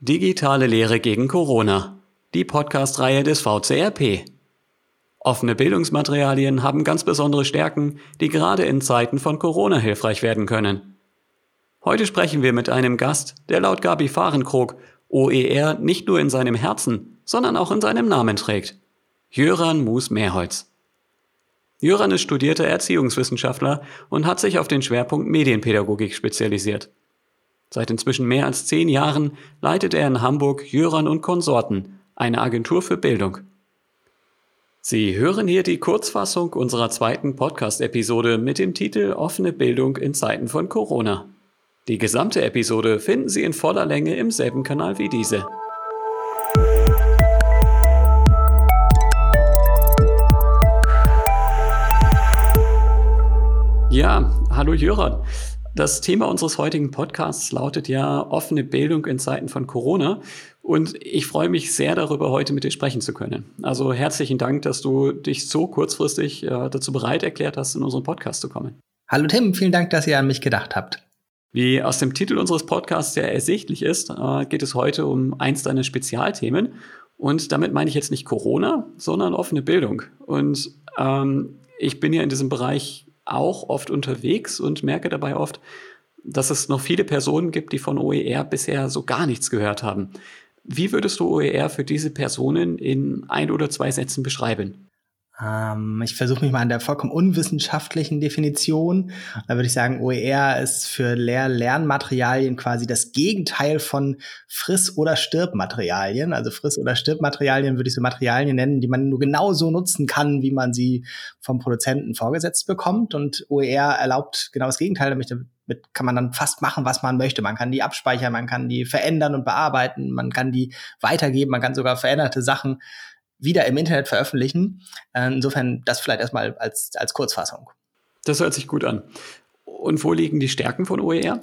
Digitale Lehre gegen Corona. Die Podcast-Reihe des VCRP. Offene Bildungsmaterialien haben ganz besondere Stärken, die gerade in Zeiten von Corona hilfreich werden können. Heute sprechen wir mit einem Gast, der laut Gabi Fahrenkrog OER nicht nur in seinem Herzen, sondern auch in seinem Namen trägt. Jöran Mus-Mehrholz. Jöran ist studierter Erziehungswissenschaftler und hat sich auf den Schwerpunkt Medienpädagogik spezialisiert. Seit inzwischen mehr als zehn Jahren leitet er in Hamburg Jöran und Konsorten, eine Agentur für Bildung. Sie hören hier die Kurzfassung unserer zweiten Podcast-Episode mit dem Titel Offene Bildung in Zeiten von Corona. Die gesamte Episode finden Sie in voller Länge im selben Kanal wie diese. Ja, hallo Jöran. Das Thema unseres heutigen Podcasts lautet ja offene Bildung in Zeiten von Corona. Und ich freue mich sehr darüber, heute mit dir sprechen zu können. Also herzlichen Dank, dass du dich so kurzfristig äh, dazu bereit erklärt hast, in unseren Podcast zu kommen. Hallo Tim, vielen Dank, dass ihr an mich gedacht habt. Wie aus dem Titel unseres Podcasts ja ersichtlich ist, äh, geht es heute um eins deiner Spezialthemen. Und damit meine ich jetzt nicht Corona, sondern offene Bildung. Und ähm, ich bin ja in diesem Bereich auch oft unterwegs und merke dabei oft, dass es noch viele Personen gibt, die von OER bisher so gar nichts gehört haben. Wie würdest du OER für diese Personen in ein oder zwei Sätzen beschreiben? Ähm, ich versuche mich mal an der vollkommen unwissenschaftlichen Definition. Da würde ich sagen, OER ist für Lehr Lernmaterialien quasi das Gegenteil von Friss- oder Stirbmaterialien. Also Friss- oder Stirbmaterialien würde ich so Materialien nennen, die man nur genauso nutzen kann, wie man sie vom Produzenten vorgesetzt bekommt. Und OER erlaubt genau das Gegenteil, damit kann man dann fast machen, was man möchte. Man kann die abspeichern, man kann die verändern und bearbeiten, man kann die weitergeben, man kann sogar veränderte Sachen wieder im Internet veröffentlichen. Äh, insofern das vielleicht erstmal als, als Kurzfassung. Das hört sich gut an. Und wo liegen die Stärken von OER?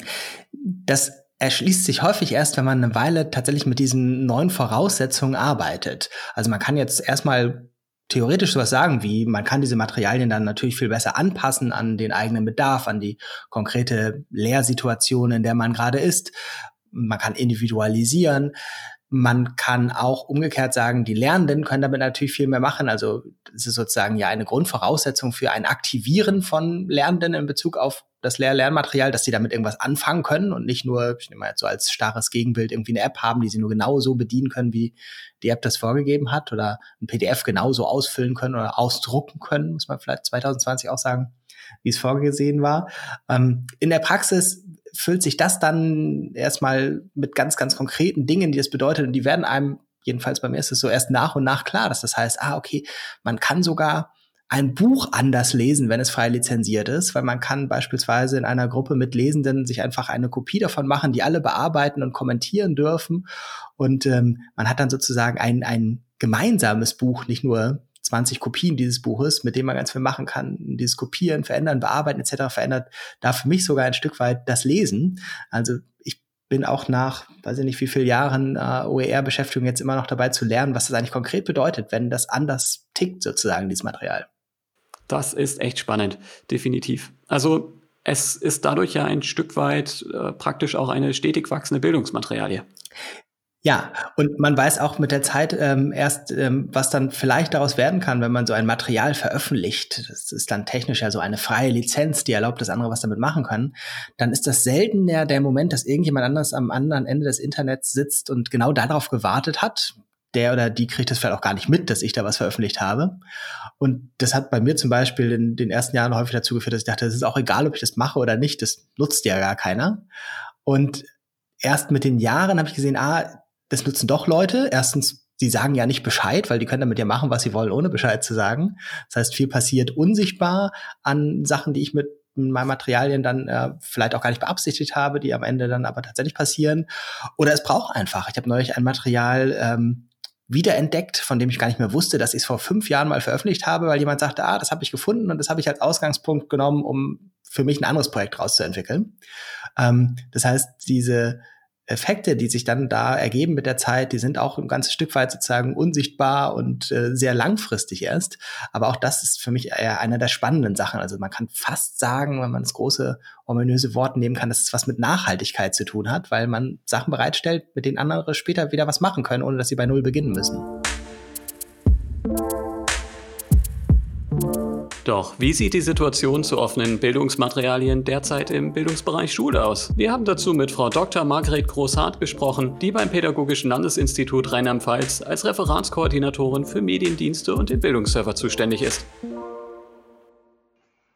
Das erschließt sich häufig erst, wenn man eine Weile tatsächlich mit diesen neuen Voraussetzungen arbeitet. Also man kann jetzt erstmal theoretisch sowas sagen wie, man kann diese Materialien dann natürlich viel besser anpassen an den eigenen Bedarf, an die konkrete Lehrsituation, in der man gerade ist. Man kann individualisieren. Man kann auch umgekehrt sagen, die Lernenden können damit natürlich viel mehr machen. Also es ist sozusagen ja eine Grundvoraussetzung für ein Aktivieren von Lernenden in Bezug auf das Lehr Lernmaterial, dass sie damit irgendwas anfangen können und nicht nur, ich nehme mal jetzt so als starres Gegenbild irgendwie eine App haben, die sie nur genauso bedienen können, wie die App das vorgegeben hat oder ein PDF genauso ausfüllen können oder ausdrucken können, muss man vielleicht 2020 auch sagen, wie es vorgesehen war. Ähm, in der Praxis füllt sich das dann erstmal mit ganz, ganz konkreten Dingen, die es bedeutet. Und die werden einem, jedenfalls bei mir ist es so erst nach und nach klar, dass das heißt, ah, okay, man kann sogar ein Buch anders lesen, wenn es frei lizenziert ist, weil man kann beispielsweise in einer Gruppe mit Lesenden sich einfach eine Kopie davon machen, die alle bearbeiten und kommentieren dürfen. Und ähm, man hat dann sozusagen ein, ein gemeinsames Buch, nicht nur 20 Kopien dieses Buches, mit dem man ganz viel machen kann. Dieses Kopieren, Verändern, Bearbeiten etc. verändert da für mich sogar ein Stück weit das Lesen. Also ich bin auch nach, weiß ich nicht, wie viele Jahren äh, OER-Beschäftigung jetzt immer noch dabei zu lernen, was das eigentlich konkret bedeutet, wenn das anders tickt, sozusagen, dieses Material. Das ist echt spannend, definitiv. Also es ist dadurch ja ein Stück weit äh, praktisch auch eine stetig wachsende Bildungsmaterialie. Ja, und man weiß auch mit der Zeit ähm, erst, ähm, was dann vielleicht daraus werden kann, wenn man so ein Material veröffentlicht. Das ist dann technisch ja so eine freie Lizenz, die erlaubt, dass andere was damit machen können. Dann ist das selten der, der Moment, dass irgendjemand anders am anderen Ende des Internets sitzt und genau darauf gewartet hat. Der oder die kriegt das vielleicht auch gar nicht mit, dass ich da was veröffentlicht habe. Und das hat bei mir zum Beispiel in den ersten Jahren häufig dazu geführt, dass ich dachte, es ist auch egal, ob ich das mache oder nicht, das nutzt ja gar keiner. Und erst mit den Jahren habe ich gesehen, ah, das nutzen doch Leute. Erstens, sie sagen ja nicht Bescheid, weil die können damit ja machen, was sie wollen, ohne Bescheid zu sagen. Das heißt, viel passiert unsichtbar an Sachen, die ich mit meinen Materialien dann äh, vielleicht auch gar nicht beabsichtigt habe, die am Ende dann aber tatsächlich passieren. Oder es braucht einfach. Ich habe neulich ein Material ähm, wiederentdeckt, von dem ich gar nicht mehr wusste, dass ich es vor fünf Jahren mal veröffentlicht habe, weil jemand sagte, ah, das habe ich gefunden und das habe ich als Ausgangspunkt genommen, um für mich ein anderes Projekt rauszuentwickeln. Ähm, das heißt, diese Effekte, die sich dann da ergeben mit der Zeit, die sind auch ein ganzes Stück weit sozusagen unsichtbar und äh, sehr langfristig erst. Aber auch das ist für mich eher einer der spannenden Sachen. Also man kann fast sagen, wenn man das große ominöse Wort nehmen kann, dass es was mit Nachhaltigkeit zu tun hat, weil man Sachen bereitstellt, mit denen andere später wieder was machen können, ohne dass sie bei Null beginnen müssen. Doch wie sieht die Situation zu offenen Bildungsmaterialien derzeit im Bildungsbereich Schule aus? Wir haben dazu mit Frau Dr. Margret Großhardt gesprochen, die beim Pädagogischen Landesinstitut Rheinland-Pfalz als Referatskoordinatorin für Mediendienste und den Bildungsserver zuständig ist.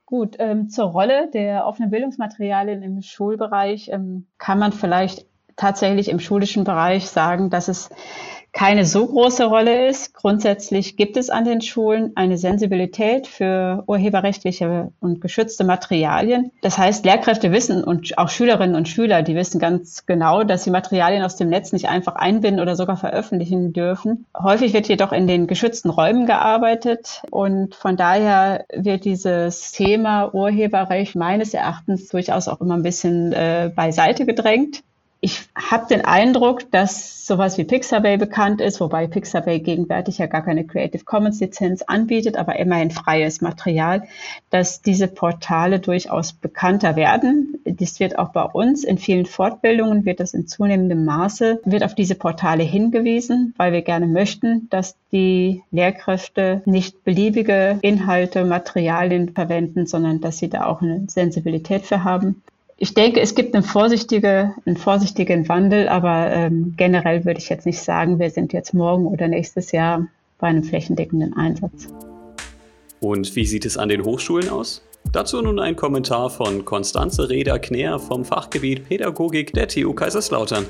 Gut, ähm, zur Rolle der offenen Bildungsmaterialien im Schulbereich ähm, kann man vielleicht tatsächlich im schulischen Bereich sagen, dass es keine so große Rolle ist. Grundsätzlich gibt es an den Schulen eine Sensibilität für urheberrechtliche und geschützte Materialien. Das heißt, Lehrkräfte wissen und auch Schülerinnen und Schüler, die wissen ganz genau, dass sie Materialien aus dem Netz nicht einfach einbinden oder sogar veröffentlichen dürfen. Häufig wird jedoch in den geschützten Räumen gearbeitet und von daher wird dieses Thema Urheberrecht meines Erachtens durchaus auch immer ein bisschen äh, beiseite gedrängt ich habe den Eindruck, dass sowas wie Pixabay bekannt ist, wobei Pixabay gegenwärtig ja gar keine Creative Commons Lizenz anbietet, aber immerhin freies Material, dass diese Portale durchaus bekannter werden. Dies wird auch bei uns in vielen Fortbildungen wird das in zunehmendem Maße wird auf diese Portale hingewiesen, weil wir gerne möchten, dass die Lehrkräfte nicht beliebige Inhalte, Materialien verwenden, sondern dass sie da auch eine Sensibilität für haben ich denke, es gibt eine vorsichtige, einen vorsichtigen Wandel, aber ähm, generell würde ich jetzt nicht sagen, wir sind jetzt morgen oder nächstes Jahr bei einem flächendeckenden Einsatz. Und wie sieht es an den Hochschulen aus? Dazu nun ein Kommentar von Konstanze Reda-Knär vom Fachgebiet Pädagogik der TU Kaiserslautern.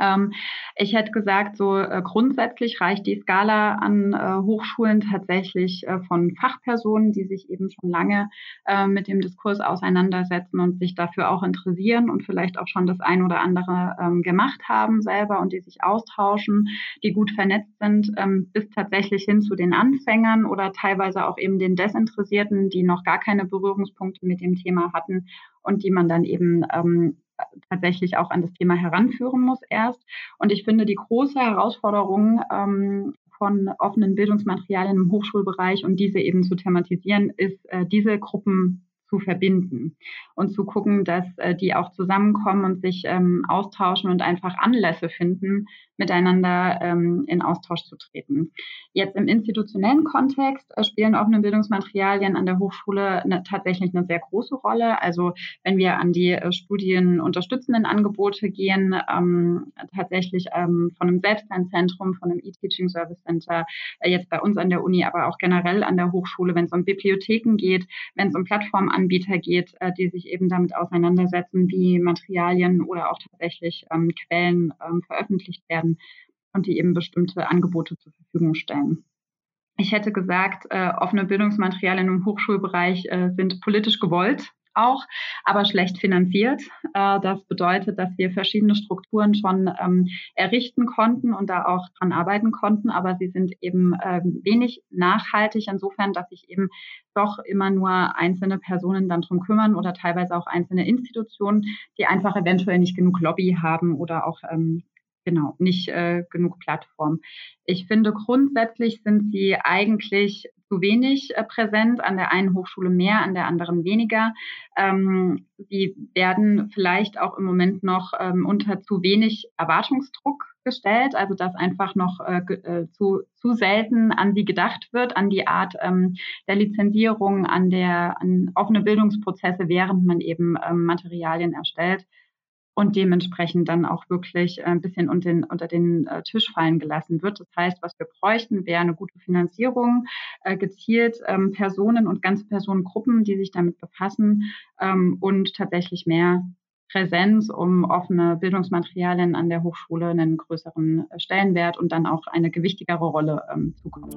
Ähm, ich hätte gesagt, so äh, grundsätzlich reicht die Skala an äh, Hochschulen tatsächlich äh, von Fachpersonen, die sich eben schon lange äh, mit dem Diskurs auseinandersetzen und sich dafür auch interessieren und vielleicht auch schon das ein oder andere ähm, gemacht haben selber und die sich austauschen, die gut vernetzt sind, ähm, bis tatsächlich hin zu den Anfängern oder teilweise auch eben den Desinteressierten, die noch gar keine Berührungspunkte mit dem Thema hatten und die man dann eben ähm, tatsächlich auch an das Thema heranführen muss erst. Und ich finde, die große Herausforderung ähm, von offenen Bildungsmaterialien im Hochschulbereich und diese eben zu thematisieren, ist, äh, diese Gruppen zu verbinden und zu gucken, dass äh, die auch zusammenkommen und sich ähm, austauschen und einfach Anlässe finden, miteinander ähm, in Austausch zu treten. Jetzt im institutionellen Kontext äh, spielen offene Bildungsmaterialien an der Hochschule eine, tatsächlich eine sehr große Rolle. Also wenn wir an die äh, Studien unterstützenden Angebote gehen, ähm, tatsächlich ähm, von einem Selbstlernzentrum, von einem E-Teaching Service Center, äh, jetzt bei uns an der Uni, aber auch generell an der Hochschule, wenn es um Bibliotheken geht, wenn es um Plattformanbieter geht, äh, die sich eben damit auseinandersetzen, wie Materialien oder auch tatsächlich ähm, Quellen ähm, veröffentlicht werden werden und die eben bestimmte Angebote zur Verfügung stellen. Ich hätte gesagt, äh, offene Bildungsmaterialien im Hochschulbereich äh, sind politisch gewollt auch, aber schlecht finanziert. Äh, das bedeutet, dass wir verschiedene Strukturen schon ähm, errichten konnten und da auch dran arbeiten konnten, aber sie sind eben ähm, wenig nachhaltig insofern, dass sich eben doch immer nur einzelne Personen dann drum kümmern oder teilweise auch einzelne Institutionen, die einfach eventuell nicht genug Lobby haben oder auch ähm, genau, nicht äh, genug Plattform. Ich finde, grundsätzlich sind sie eigentlich zu wenig äh, präsent, an der einen Hochschule mehr, an der anderen weniger. Ähm, sie werden vielleicht auch im Moment noch ähm, unter zu wenig Erwartungsdruck gestellt, also dass einfach noch äh, äh, zu, zu selten an sie gedacht wird, an die Art ähm, der Lizenzierung, an der an offene Bildungsprozesse, während man eben Materialien erstellt und dementsprechend dann auch wirklich äh, ein bisschen unter den, unter den äh, Tisch fallen gelassen wird. Das heißt, was wir bräuchten, wäre eine gute Finanzierung, äh, gezielt ähm, Personen und ganze Personengruppen, die sich damit befassen ähm, und tatsächlich mehr Präsenz, um offene Bildungsmaterialien an der Hochschule einen größeren Stellenwert und dann auch eine gewichtigere Rolle ähm, zukommen.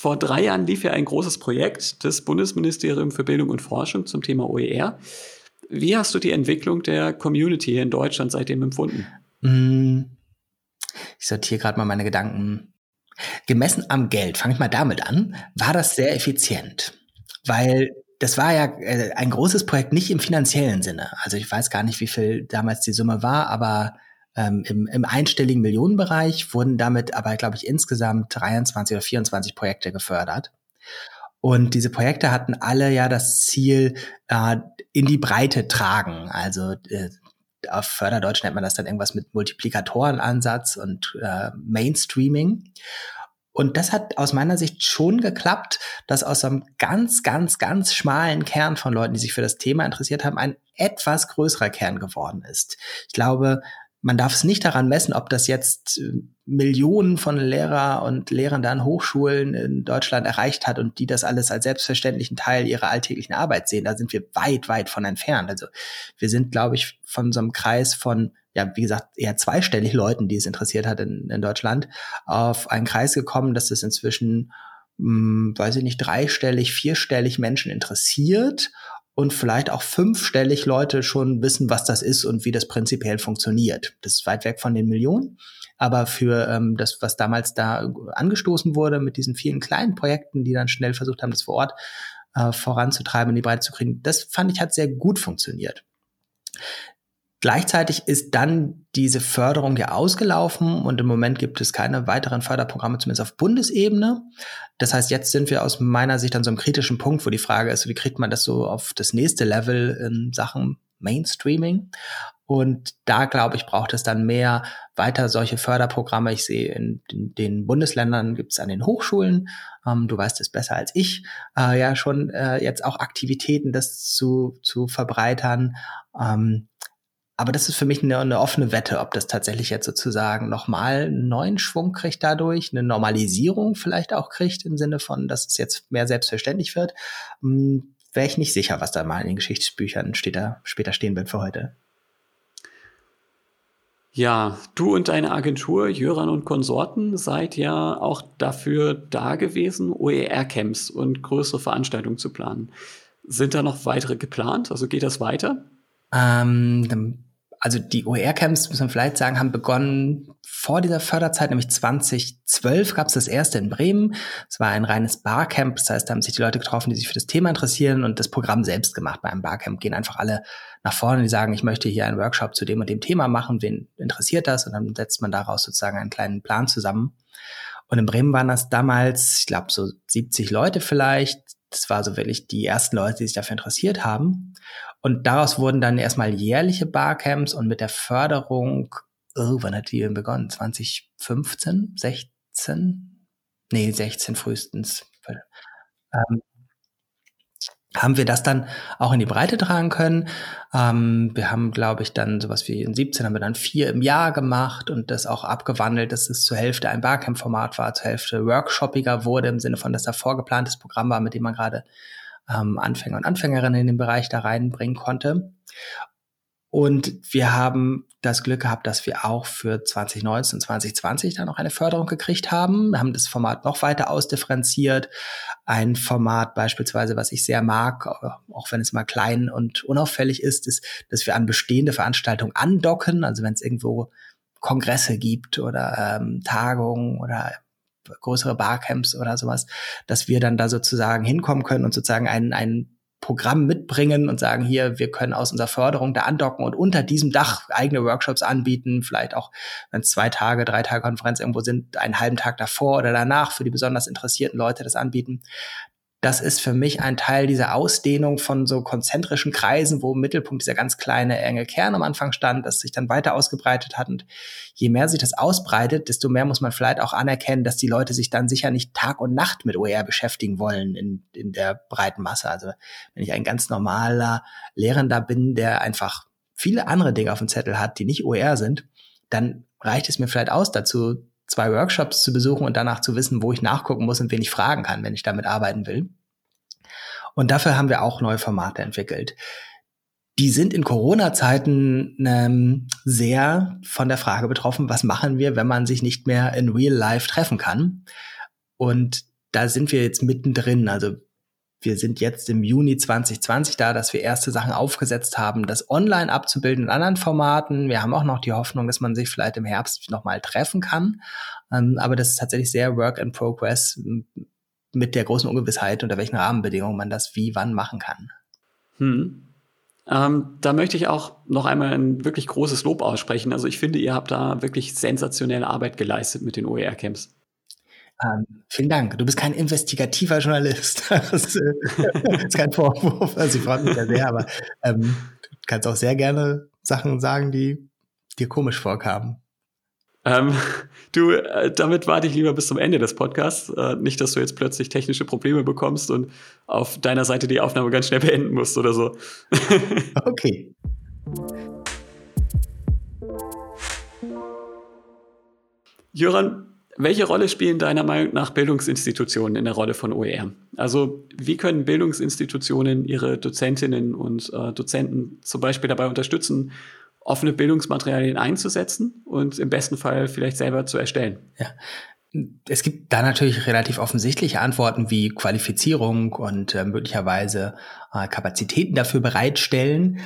Vor drei Jahren lief ja ein großes Projekt des Bundesministeriums für Bildung und Forschung zum Thema OER. Wie hast du die Entwicklung der Community hier in Deutschland seitdem empfunden? Mm, ich sortiere gerade mal meine Gedanken. Gemessen am Geld, fange ich mal damit an, war das sehr effizient. Weil das war ja äh, ein großes Projekt, nicht im finanziellen Sinne. Also ich weiß gar nicht, wie viel damals die Summe war, aber ähm, im, im einstelligen Millionenbereich wurden damit aber, glaube ich, insgesamt 23 oder 24 Projekte gefördert. Und diese Projekte hatten alle ja das Ziel, äh, in die Breite tragen. Also äh, auf Förderdeutsch nennt man das dann irgendwas mit Multiplikatorenansatz und äh, Mainstreaming. Und das hat aus meiner Sicht schon geklappt, dass aus einem ganz, ganz, ganz schmalen Kern von Leuten, die sich für das Thema interessiert haben, ein etwas größerer Kern geworden ist. Ich glaube, man darf es nicht daran messen, ob das jetzt äh, Millionen von Lehrer und Lehrern an Hochschulen in Deutschland erreicht hat und die das alles als selbstverständlichen Teil ihrer alltäglichen Arbeit sehen. Da sind wir weit, weit von entfernt. Also wir sind, glaube ich, von so einem Kreis von, ja, wie gesagt, eher zweistellig Leuten, die es interessiert hat in, in Deutschland, auf einen Kreis gekommen, dass es inzwischen, mh, hm, weiß ich nicht, dreistellig, vierstellig Menschen interessiert und vielleicht auch fünfstellig Leute schon wissen, was das ist und wie das prinzipiell funktioniert. Das ist weit weg von den Millionen. Aber für ähm, das, was damals da angestoßen wurde mit diesen vielen kleinen Projekten, die dann schnell versucht haben, das vor Ort äh, voranzutreiben, in die Breite zu kriegen, das fand ich hat sehr gut funktioniert. Gleichzeitig ist dann diese Förderung ja ausgelaufen und im Moment gibt es keine weiteren Förderprogramme, zumindest auf Bundesebene. Das heißt, jetzt sind wir aus meiner Sicht an so einem kritischen Punkt, wo die Frage ist, wie kriegt man das so auf das nächste Level in Sachen Mainstreaming? Und da, glaube ich, braucht es dann mehr weiter solche Förderprogramme. Ich sehe in, den Bundesländern gibt es an den Hochschulen, ähm, du weißt es besser als ich, äh, ja schon äh, jetzt auch Aktivitäten, das zu, zu verbreitern. Ähm, aber das ist für mich eine, eine, offene Wette, ob das tatsächlich jetzt sozusagen nochmal einen neuen Schwung kriegt dadurch, eine Normalisierung vielleicht auch kriegt im Sinne von, dass es jetzt mehr selbstverständlich wird. Hm, Wäre ich nicht sicher, was da mal in den Geschichtsbüchern später, später stehen wird für heute. Ja, du und deine Agentur Jöran und Konsorten seid ja auch dafür da gewesen, OER-Camps und größere Veranstaltungen zu planen. Sind da noch weitere geplant? Also geht das weiter? Ähm, also die OER-Camps, muss man vielleicht sagen, haben begonnen vor dieser Förderzeit, nämlich 2012 gab es das erste in Bremen. Es war ein reines Barcamp, das heißt, da haben sich die Leute getroffen, die sich für das Thema interessieren und das Programm selbst gemacht. Bei einem Barcamp gehen einfach alle nach vorne, die sagen, ich möchte hier einen Workshop zu dem und dem Thema machen, wen interessiert das? Und dann setzt man daraus sozusagen einen kleinen Plan zusammen. Und in Bremen waren das damals, ich glaube, so 70 Leute vielleicht. Das war so wirklich die ersten Leute, die sich dafür interessiert haben. Und daraus wurden dann erstmal jährliche Barcamps und mit der Förderung, oh, wann hat die denn begonnen? 2015, 16? Nee, 16 frühestens. Ähm, haben wir das dann auch in die Breite tragen können. Ähm, wir haben, glaube ich, dann sowas wie in 17 haben wir dann vier im Jahr gemacht und das auch abgewandelt, dass es zur Hälfte ein Barcamp-Format war, zur Hälfte workshoppiger wurde, im Sinne von, dass da vorgeplantes Programm war, mit dem man gerade ähm, Anfänger und Anfängerinnen in den Bereich da reinbringen konnte. Und wir haben das Glück gehabt, dass wir auch für 2019 und 2020 dann noch eine Förderung gekriegt haben. Wir haben das Format noch weiter ausdifferenziert. Ein Format beispielsweise, was ich sehr mag, auch wenn es mal klein und unauffällig ist, ist, dass wir an bestehende Veranstaltungen andocken. Also wenn es irgendwo Kongresse gibt oder ähm, Tagungen oder größere Barcamps oder sowas, dass wir dann da sozusagen hinkommen können und sozusagen ein, ein Programm mitbringen und sagen, hier, wir können aus unserer Förderung da andocken und unter diesem Dach eigene Workshops anbieten, vielleicht auch, wenn es zwei Tage, drei Tage Konferenz irgendwo sind, einen halben Tag davor oder danach für die besonders interessierten Leute das anbieten das ist für mich ein Teil dieser Ausdehnung von so konzentrischen Kreisen, wo im Mittelpunkt dieser ganz kleine, enge Kern am Anfang stand, das sich dann weiter ausgebreitet hat. Und je mehr sich das ausbreitet, desto mehr muss man vielleicht auch anerkennen, dass die Leute sich dann sicher nicht Tag und Nacht mit OER beschäftigen wollen in, in der breiten Masse. Also wenn ich ein ganz normaler Lehrender bin, der einfach viele andere Dinge auf dem Zettel hat, die nicht OER sind, dann reicht es mir vielleicht aus dazu, zwei Workshops zu besuchen und danach zu wissen, wo ich nachgucken muss und wen ich fragen kann, wenn ich damit arbeiten will. Und dafür haben wir auch neue Formate entwickelt. Die sind in Corona-Zeiten ähm, sehr von der Frage betroffen, was machen wir, wenn man sich nicht mehr in Real Life treffen kann. Und da sind wir jetzt mittendrin. Also wir sind jetzt im Juni 2020 da, dass wir erste Sachen aufgesetzt haben, das online abzubilden in anderen Formaten. Wir haben auch noch die Hoffnung, dass man sich vielleicht im Herbst nochmal treffen kann. Ähm, aber das ist tatsächlich sehr Work in Progress mit der großen Ungewissheit, unter welchen Rahmenbedingungen man das wie wann machen kann. Hm. Ähm, da möchte ich auch noch einmal ein wirklich großes Lob aussprechen. Also ich finde, ihr habt da wirklich sensationelle Arbeit geleistet mit den OER-Camps. Ähm, vielen Dank. Du bist kein investigativer Journalist. das, äh, ist kein Vorwurf. Also ich freue mich ja sehr, aber ähm, du kannst auch sehr gerne Sachen sagen, die dir komisch vorkamen. Ähm, du, äh, damit warte ich lieber bis zum Ende des Podcasts. Äh, nicht, dass du jetzt plötzlich technische Probleme bekommst und auf deiner Seite die Aufnahme ganz schnell beenden musst oder so. okay. Jöran, welche Rolle spielen deiner Meinung nach Bildungsinstitutionen in der Rolle von OER? Also wie können Bildungsinstitutionen ihre Dozentinnen und äh, Dozenten zum Beispiel dabei unterstützen, offene Bildungsmaterialien einzusetzen und im besten Fall vielleicht selber zu erstellen? Ja. Es gibt da natürlich relativ offensichtliche Antworten wie Qualifizierung und äh, möglicherweise äh, Kapazitäten dafür bereitstellen.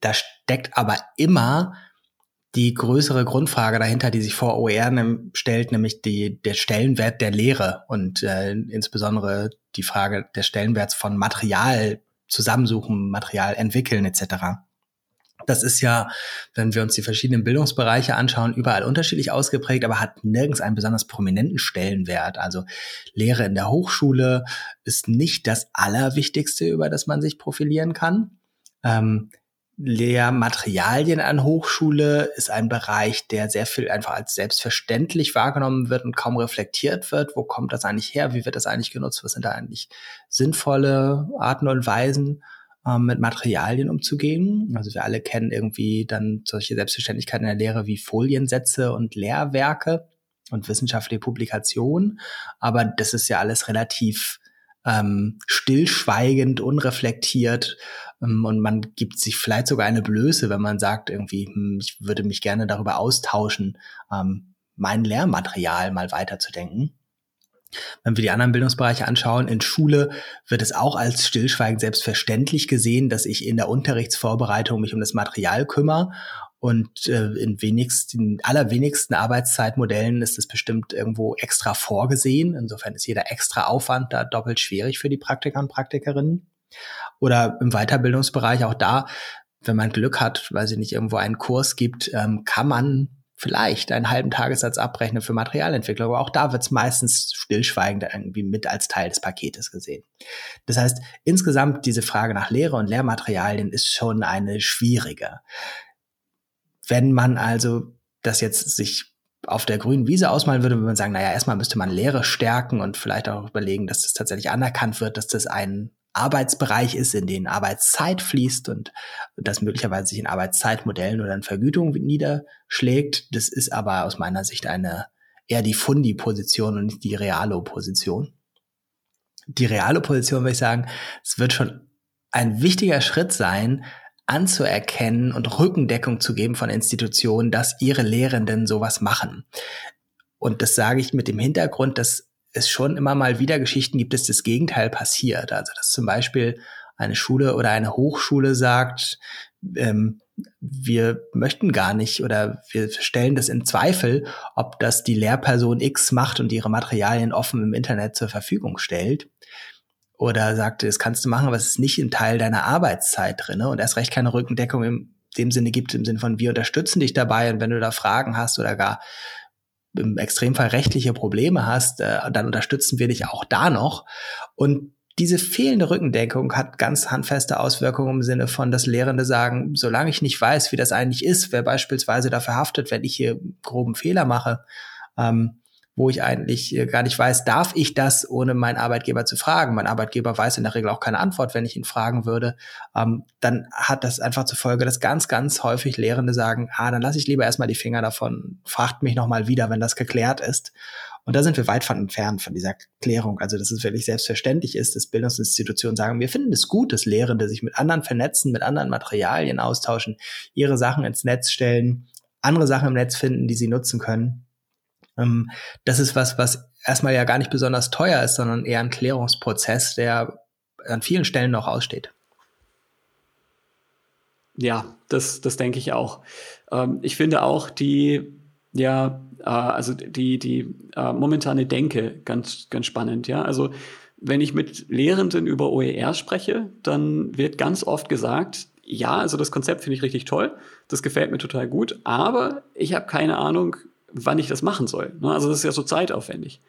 Da steckt aber immer die größere Grundfrage dahinter, die sich vor OER stellt, nämlich die, der Stellenwert der Lehre und äh, insbesondere die Frage des Stellenwerts von Material zusammensuchen, Material entwickeln etc. Das ist ja, wenn wir uns die verschiedenen Bildungsbereiche anschauen, überall unterschiedlich ausgeprägt, aber hat nirgends einen besonders prominenten Stellenwert. Also Lehre in der Hochschule ist nicht das Allerwichtigste, über das man sich profilieren kann. Ähm, Lehrmaterialien an Hochschule ist ein Bereich, der sehr viel einfach als selbstverständlich wahrgenommen wird und kaum reflektiert wird. Wo kommt das eigentlich her? Wie wird das eigentlich genutzt? Was sind da eigentlich sinnvolle Arten und Weisen, ähm, mit Materialien umzugehen? Also wir alle kennen irgendwie dann solche Selbstverständlichkeiten in der Lehre wie Foliensätze und Lehrwerke und wissenschaftliche Publikationen. Aber das ist ja alles relativ ähm, stillschweigend, unreflektiert ähm, und man gibt sich vielleicht sogar eine Blöße, wenn man sagt irgendwie, hm, ich würde mich gerne darüber austauschen, ähm, mein Lehrmaterial mal weiterzudenken. Wenn wir die anderen Bildungsbereiche anschauen, in Schule wird es auch als stillschweigend selbstverständlich gesehen, dass ich in der Unterrichtsvorbereitung mich um das Material kümmere und äh, in wenigsten, allerwenigsten Arbeitszeitmodellen ist es bestimmt irgendwo extra vorgesehen. Insofern ist jeder extra Aufwand da doppelt schwierig für die Praktiker und Praktikerinnen. Oder im Weiterbildungsbereich auch da, wenn man Glück hat, weil sie nicht irgendwo einen Kurs gibt, ähm, kann man vielleicht einen halben Tagessatz abrechnen für Materialentwicklung, aber auch da wird es meistens stillschweigend irgendwie mit als Teil des Paketes gesehen. Das heißt, insgesamt diese Frage nach Lehre und Lehrmaterialien ist schon eine schwierige. Wenn man also das jetzt sich auf der grünen Wiese ausmalen würde, würde man sagen, naja, erstmal müsste man Lehre stärken und vielleicht auch überlegen, dass das tatsächlich anerkannt wird, dass das ein Arbeitsbereich ist, in den Arbeitszeit fließt und das möglicherweise sich in Arbeitszeitmodellen oder in Vergütung niederschlägt. Das ist aber aus meiner Sicht eine eher die Fundi-Position und nicht die reale Position. Die reale Position würde ich sagen, es wird schon ein wichtiger Schritt sein, anzuerkennen und Rückendeckung zu geben von Institutionen, dass ihre Lehrenden sowas machen. Und das sage ich mit dem Hintergrund, dass es schon immer mal wieder Geschichten gibt, dass das Gegenteil passiert. Also dass zum Beispiel eine Schule oder eine Hochschule sagt, ähm, wir möchten gar nicht oder wir stellen das in Zweifel, ob das die Lehrperson X macht und ihre Materialien offen im Internet zur Verfügung stellt oder sagte, das kannst du machen, aber es ist nicht ein Teil deiner Arbeitszeit drin und erst recht keine Rückendeckung im dem Sinne gibt, im Sinne von wir unterstützen dich dabei und wenn du da Fragen hast oder gar im Extremfall rechtliche Probleme hast, äh, dann unterstützen wir dich auch da noch. Und diese fehlende Rückendeckung hat ganz handfeste Auswirkungen im Sinne von, dass Lehrende sagen, solange ich nicht weiß, wie das eigentlich ist, wer beispielsweise dafür haftet, wenn ich hier groben Fehler mache, ähm, wo ich eigentlich äh, gar nicht weiß, darf ich das, ohne meinen Arbeitgeber zu fragen. Mein Arbeitgeber weiß in der Regel auch keine Antwort, wenn ich ihn fragen würde. Ähm, dann hat das einfach zur Folge, dass ganz, ganz häufig Lehrende sagen, ah, dann lasse ich lieber erstmal die Finger davon, fragt mich nochmal wieder, wenn das geklärt ist. Und da sind wir weit von entfernt von dieser Klärung. Also, dass es wirklich selbstverständlich ist, dass Bildungsinstitutionen sagen, wir finden es gut, dass Lehrende sich mit anderen vernetzen, mit anderen Materialien austauschen, ihre Sachen ins Netz stellen, andere Sachen im Netz finden, die sie nutzen können. Ähm, das ist was, was erstmal ja gar nicht besonders teuer ist, sondern eher ein Klärungsprozess, der an vielen Stellen noch aussteht. Ja, das, das denke ich auch. Ähm, ich finde auch die, ja, äh, also die, die äh, momentane Denke ganz, ganz spannend, ja. Also wenn ich mit Lehrenden über OER spreche, dann wird ganz oft gesagt, ja, also das Konzept finde ich richtig toll, das gefällt mir total gut, aber ich habe keine Ahnung, wann ich das machen soll. Ne? Also das ist ja so zeitaufwendig.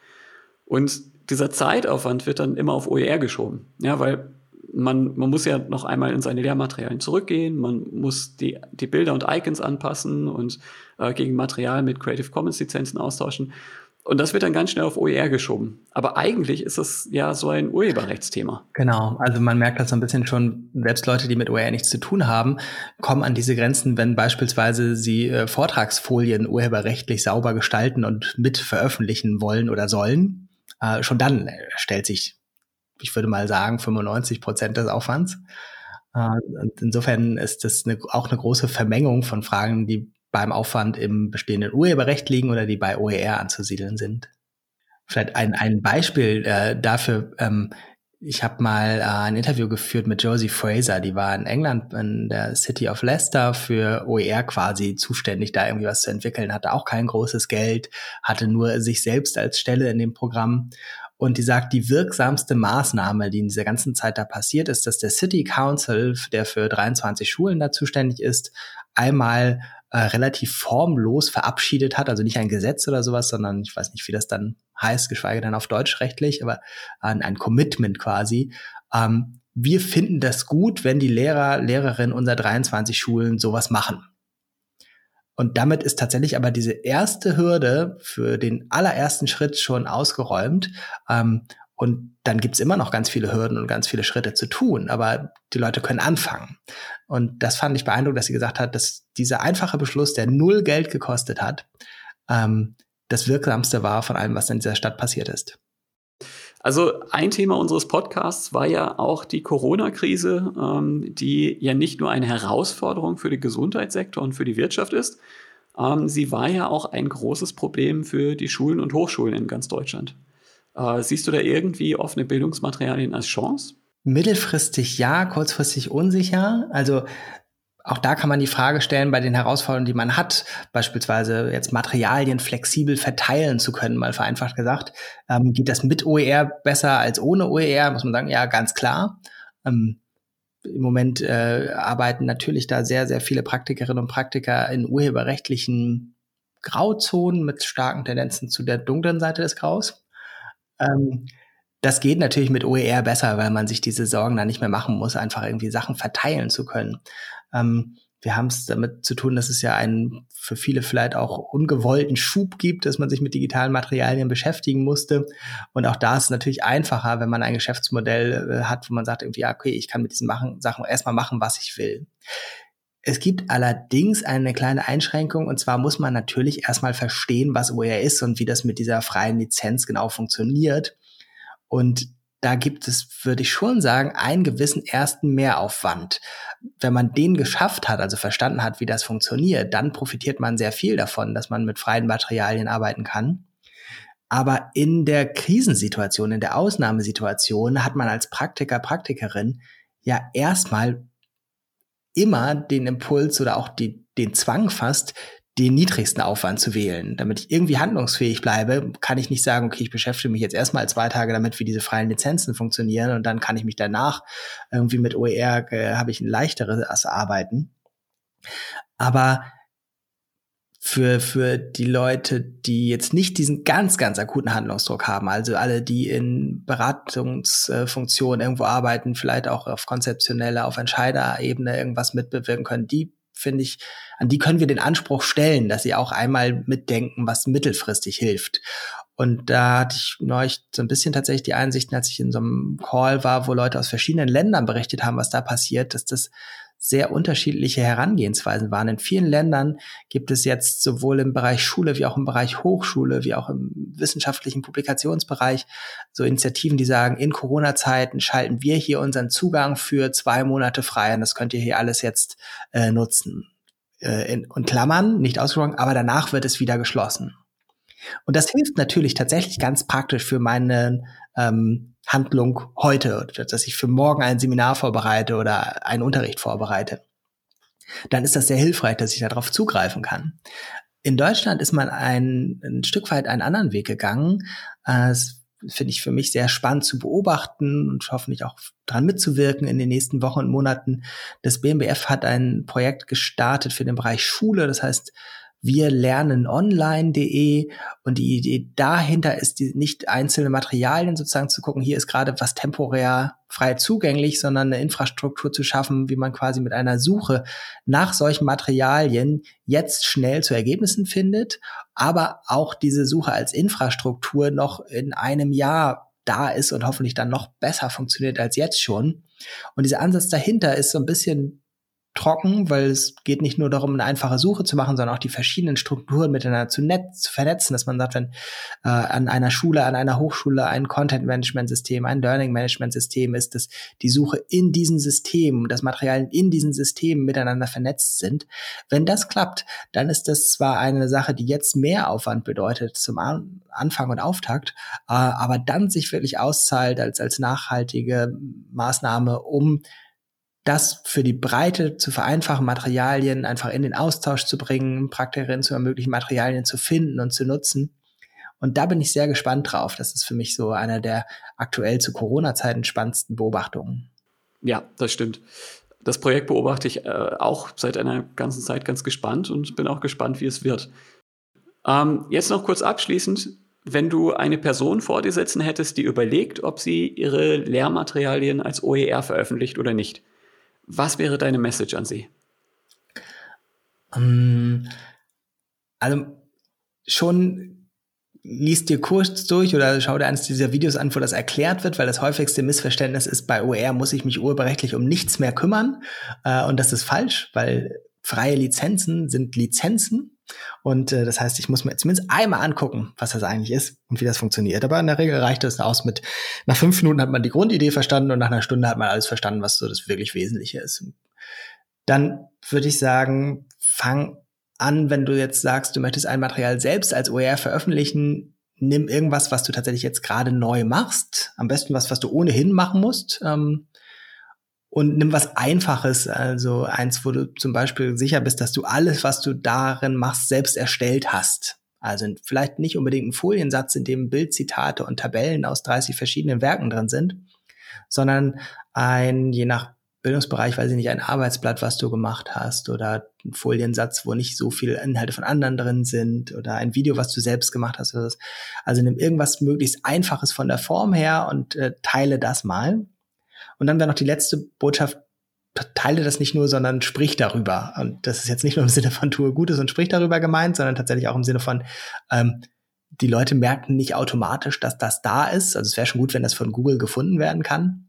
Und dieser Zeitaufwand wird dann immer auf OER geschoben, ja, weil man, man muss ja noch einmal in seine Lehrmaterialien zurückgehen, man muss die, die Bilder und Icons anpassen und äh, gegen Material mit Creative Commons Lizenzen austauschen. Und das wird dann ganz schnell auf OER geschoben. Aber eigentlich ist das ja so ein Urheberrechtsthema. Genau, also man merkt das so ein bisschen schon, selbst Leute, die mit OER nichts zu tun haben, kommen an diese Grenzen, wenn beispielsweise sie äh, Vortragsfolien urheberrechtlich sauber gestalten und mit veröffentlichen wollen oder sollen. Äh, schon dann stellt sich, ich würde mal sagen, 95 Prozent des Aufwands. Äh, und insofern ist das eine, auch eine große Vermengung von Fragen, die beim Aufwand im bestehenden Urheberrecht liegen oder die bei OER anzusiedeln sind. Vielleicht ein, ein Beispiel äh, dafür. Ähm, ich habe mal äh, ein Interview geführt mit Josie Fraser, die war in England in der City of Leicester für OER quasi zuständig, da irgendwie was zu entwickeln, hatte auch kein großes Geld, hatte nur sich selbst als Stelle in dem Programm. Und die sagt, die wirksamste Maßnahme, die in dieser ganzen Zeit da passiert ist, dass der City Council, der für 23 Schulen da zuständig ist, einmal äh, relativ formlos verabschiedet hat, also nicht ein Gesetz oder sowas, sondern ich weiß nicht, wie das dann heißt, geschweige denn auf Deutsch rechtlich, aber ein, ein Commitment quasi. Ähm, wir finden das gut, wenn die Lehrer, Lehrerinnen unserer 23 Schulen sowas machen. Und damit ist tatsächlich aber diese erste Hürde für den allerersten Schritt schon ausgeräumt. Ähm, und dann gibt's immer noch ganz viele Hürden und ganz viele Schritte zu tun, aber die Leute können anfangen. Und das fand ich beeindruckend, dass sie gesagt hat, dass dieser einfache Beschluss, der null Geld gekostet hat, ähm, das wirksamste war von allem, was in dieser Stadt passiert ist. Also ein Thema unseres Podcasts war ja auch die Corona-Krise, ähm, die ja nicht nur eine Herausforderung für den Gesundheitssektor und für die Wirtschaft ist, ähm, sie war ja auch ein großes Problem für die Schulen und Hochschulen in ganz Deutschland. Äh, siehst du da irgendwie offene Bildungsmaterialien als Chance? Mittelfristig ja, kurzfristig unsicher. Also auch da kann man die Frage stellen, bei den Herausforderungen, die man hat, beispielsweise jetzt Materialien flexibel verteilen zu können, mal vereinfacht gesagt. Ähm, geht das mit OER besser als ohne OER? Muss man sagen, ja, ganz klar. Ähm, Im Moment äh, arbeiten natürlich da sehr, sehr viele Praktikerinnen und Praktiker in urheberrechtlichen Grauzonen mit starken Tendenzen zu der dunklen Seite des Graus. Ähm, das geht natürlich mit OER besser, weil man sich diese Sorgen dann nicht mehr machen muss, einfach irgendwie Sachen verteilen zu können. Ähm, wir haben es damit zu tun, dass es ja einen für viele vielleicht auch ungewollten Schub gibt, dass man sich mit digitalen Materialien beschäftigen musste. Und auch da ist es natürlich einfacher, wenn man ein Geschäftsmodell äh, hat, wo man sagt irgendwie, okay, ich kann mit diesen machen, Sachen erstmal machen, was ich will. Es gibt allerdings eine kleine Einschränkung und zwar muss man natürlich erstmal verstehen, was OER ist und wie das mit dieser freien Lizenz genau funktioniert. Und da gibt es, würde ich schon sagen, einen gewissen ersten Mehraufwand. Wenn man den geschafft hat, also verstanden hat, wie das funktioniert, dann profitiert man sehr viel davon, dass man mit freien Materialien arbeiten kann. Aber in der Krisensituation, in der Ausnahmesituation hat man als Praktiker, Praktikerin ja erstmal immer den Impuls oder auch die, den Zwang fast, den niedrigsten Aufwand zu wählen. Damit ich irgendwie handlungsfähig bleibe, kann ich nicht sagen, okay, ich beschäftige mich jetzt erstmal zwei Tage damit, wie diese freien Lizenzen funktionieren und dann kann ich mich danach irgendwie mit OER, äh, habe ich ein leichteres Arbeiten. Aber für, für die Leute, die jetzt nicht diesen ganz, ganz akuten Handlungsdruck haben, also alle, die in Beratungsfunktionen irgendwo arbeiten, vielleicht auch auf konzeptioneller, auf Entscheiderebene irgendwas mitbewirken können, die finde ich, an die können wir den Anspruch stellen, dass sie auch einmal mitdenken, was mittelfristig hilft. Und da hatte ich neulich so ein bisschen tatsächlich die Einsichten, als ich in so einem Call war, wo Leute aus verschiedenen Ländern berichtet haben, was da passiert, dass das sehr unterschiedliche Herangehensweisen waren. In vielen Ländern gibt es jetzt sowohl im Bereich Schule wie auch im Bereich Hochschule wie auch im wissenschaftlichen Publikationsbereich so Initiativen, die sagen, in Corona-Zeiten schalten wir hier unseren Zugang für zwei Monate frei und das könnt ihr hier alles jetzt äh, nutzen. Äh, in, und Klammern, nicht ausgesprochen, aber danach wird es wieder geschlossen. Und das hilft natürlich tatsächlich ganz praktisch für meine ähm, Handlung heute, dass ich für morgen ein Seminar vorbereite oder einen Unterricht vorbereite, dann ist das sehr hilfreich, dass ich darauf zugreifen kann. In Deutschland ist man ein, ein Stück weit einen anderen Weg gegangen. Es finde ich für mich sehr spannend zu beobachten und hoffentlich auch dran mitzuwirken in den nächsten Wochen und Monaten. Das BMBF hat ein Projekt gestartet für den Bereich Schule. Das heißt, wir lernen online.de und die Idee dahinter ist die, nicht einzelne Materialien sozusagen zu gucken, hier ist gerade was temporär frei zugänglich, sondern eine Infrastruktur zu schaffen, wie man quasi mit einer Suche nach solchen Materialien jetzt schnell zu Ergebnissen findet, aber auch diese Suche als Infrastruktur noch in einem Jahr da ist und hoffentlich dann noch besser funktioniert als jetzt schon. Und dieser Ansatz dahinter ist so ein bisschen trocken, weil es geht nicht nur darum, eine einfache Suche zu machen, sondern auch die verschiedenen Strukturen miteinander zu, netz, zu vernetzen, dass man sagt, wenn äh, an einer Schule, an einer Hochschule ein Content-Management-System, ein Learning-Management-System ist, dass die Suche in diesen Systemen, das Material in diesen Systemen miteinander vernetzt sind. Wenn das klappt, dann ist das zwar eine Sache, die jetzt mehr Aufwand bedeutet zum An Anfang und Auftakt, äh, aber dann sich wirklich auszahlt als, als nachhaltige Maßnahme, um das für die Breite zu vereinfachen, Materialien einfach in den Austausch zu bringen, Praktikerinnen zu ermöglichen, Materialien zu finden und zu nutzen. Und da bin ich sehr gespannt drauf. Das ist für mich so einer der aktuell zu Corona-Zeiten spannendsten Beobachtungen. Ja, das stimmt. Das Projekt beobachte ich äh, auch seit einer ganzen Zeit ganz gespannt und bin auch gespannt, wie es wird. Ähm, jetzt noch kurz abschließend. Wenn du eine Person vor dir setzen hättest, die überlegt, ob sie ihre Lehrmaterialien als OER veröffentlicht oder nicht, was wäre deine Message an sie? Um, ähm, also schon liest dir kurz durch oder schau dir eines dieser Videos an, wo das erklärt wird, weil das häufigste Missverständnis ist, bei OER muss ich mich urheberrechtlich um nichts mehr kümmern. Äh, und das ist falsch, weil freie Lizenzen sind Lizenzen. Und äh, das heißt, ich muss mir zumindest einmal angucken, was das eigentlich ist und wie das funktioniert. Aber in der Regel reicht das aus mit, nach fünf Minuten hat man die Grundidee verstanden und nach einer Stunde hat man alles verstanden, was so das wirklich Wesentliche ist. Dann würde ich sagen, fang an, wenn du jetzt sagst, du möchtest ein Material selbst als OER veröffentlichen, nimm irgendwas, was du tatsächlich jetzt gerade neu machst. Am besten was, was du ohnehin machen musst. Ähm, und nimm was Einfaches, also eins, wo du zum Beispiel sicher bist, dass du alles, was du darin machst, selbst erstellt hast. Also vielleicht nicht unbedingt ein Foliensatz, in dem Bildzitate und Tabellen aus 30 verschiedenen Werken drin sind, sondern ein, je nach Bildungsbereich, weiß ich nicht, ein Arbeitsblatt, was du gemacht hast oder ein Foliensatz, wo nicht so viele Inhalte von anderen drin sind oder ein Video, was du selbst gemacht hast. Also nimm irgendwas möglichst Einfaches von der Form her und äh, teile das mal. Und dann wäre noch die letzte Botschaft, teile das nicht nur, sondern sprich darüber. Und das ist jetzt nicht nur im Sinne von tue Gutes und sprich darüber gemeint, sondern tatsächlich auch im Sinne von, ähm, die Leute merken nicht automatisch, dass das da ist. Also es wäre schon gut, wenn das von Google gefunden werden kann.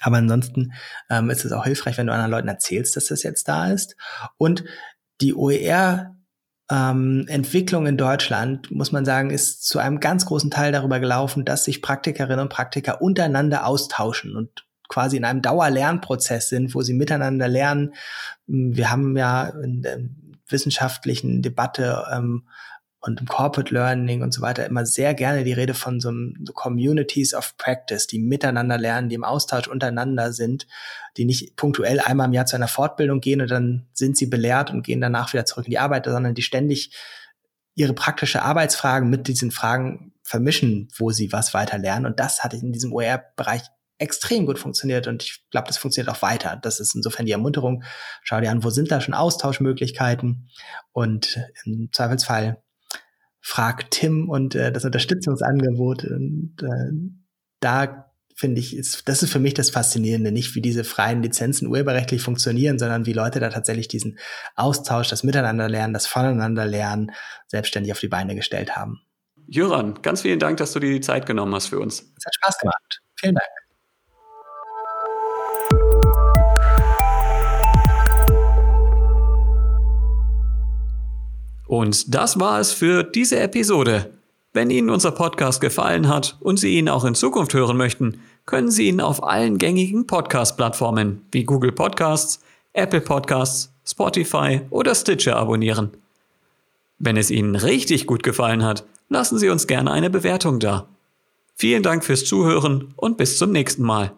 Aber ansonsten ähm, ist es auch hilfreich, wenn du anderen Leuten erzählst, dass das jetzt da ist. Und die OER ähm, Entwicklung in Deutschland, muss man sagen, ist zu einem ganz großen Teil darüber gelaufen, dass sich Praktikerinnen und Praktiker untereinander austauschen und quasi in einem Dauerlernprozess sind, wo sie miteinander lernen. Wir haben ja in der wissenschaftlichen Debatte ähm, und im Corporate Learning und so weiter immer sehr gerne die Rede von so, so Communities of Practice, die miteinander lernen, die im Austausch untereinander sind, die nicht punktuell einmal im Jahr zu einer Fortbildung gehen und dann sind sie belehrt und gehen danach wieder zurück in die Arbeit, sondern die ständig ihre praktische Arbeitsfragen mit diesen Fragen vermischen, wo sie was weiter lernen. Und das hatte in diesem OER-Bereich extrem gut funktioniert und ich glaube, das funktioniert auch weiter. Das ist insofern die Ermunterung. Schau dir an, wo sind da schon Austauschmöglichkeiten und im Zweifelsfall frag Tim und äh, das Unterstützungsangebot und äh, da finde ich, ist, das ist für mich das Faszinierende, nicht wie diese freien Lizenzen urheberrechtlich funktionieren, sondern wie Leute da tatsächlich diesen Austausch, das Miteinanderlernen, das Voneinanderlernen selbstständig auf die Beine gestellt haben. Jöran, ganz vielen Dank, dass du dir die Zeit genommen hast für uns. Es hat Spaß gemacht. Vielen Dank. Und das war es für diese Episode. Wenn Ihnen unser Podcast gefallen hat und Sie ihn auch in Zukunft hören möchten, können Sie ihn auf allen gängigen Podcast-Plattformen wie Google Podcasts, Apple Podcasts, Spotify oder Stitcher abonnieren. Wenn es Ihnen richtig gut gefallen hat, lassen Sie uns gerne eine Bewertung da. Vielen Dank fürs Zuhören und bis zum nächsten Mal.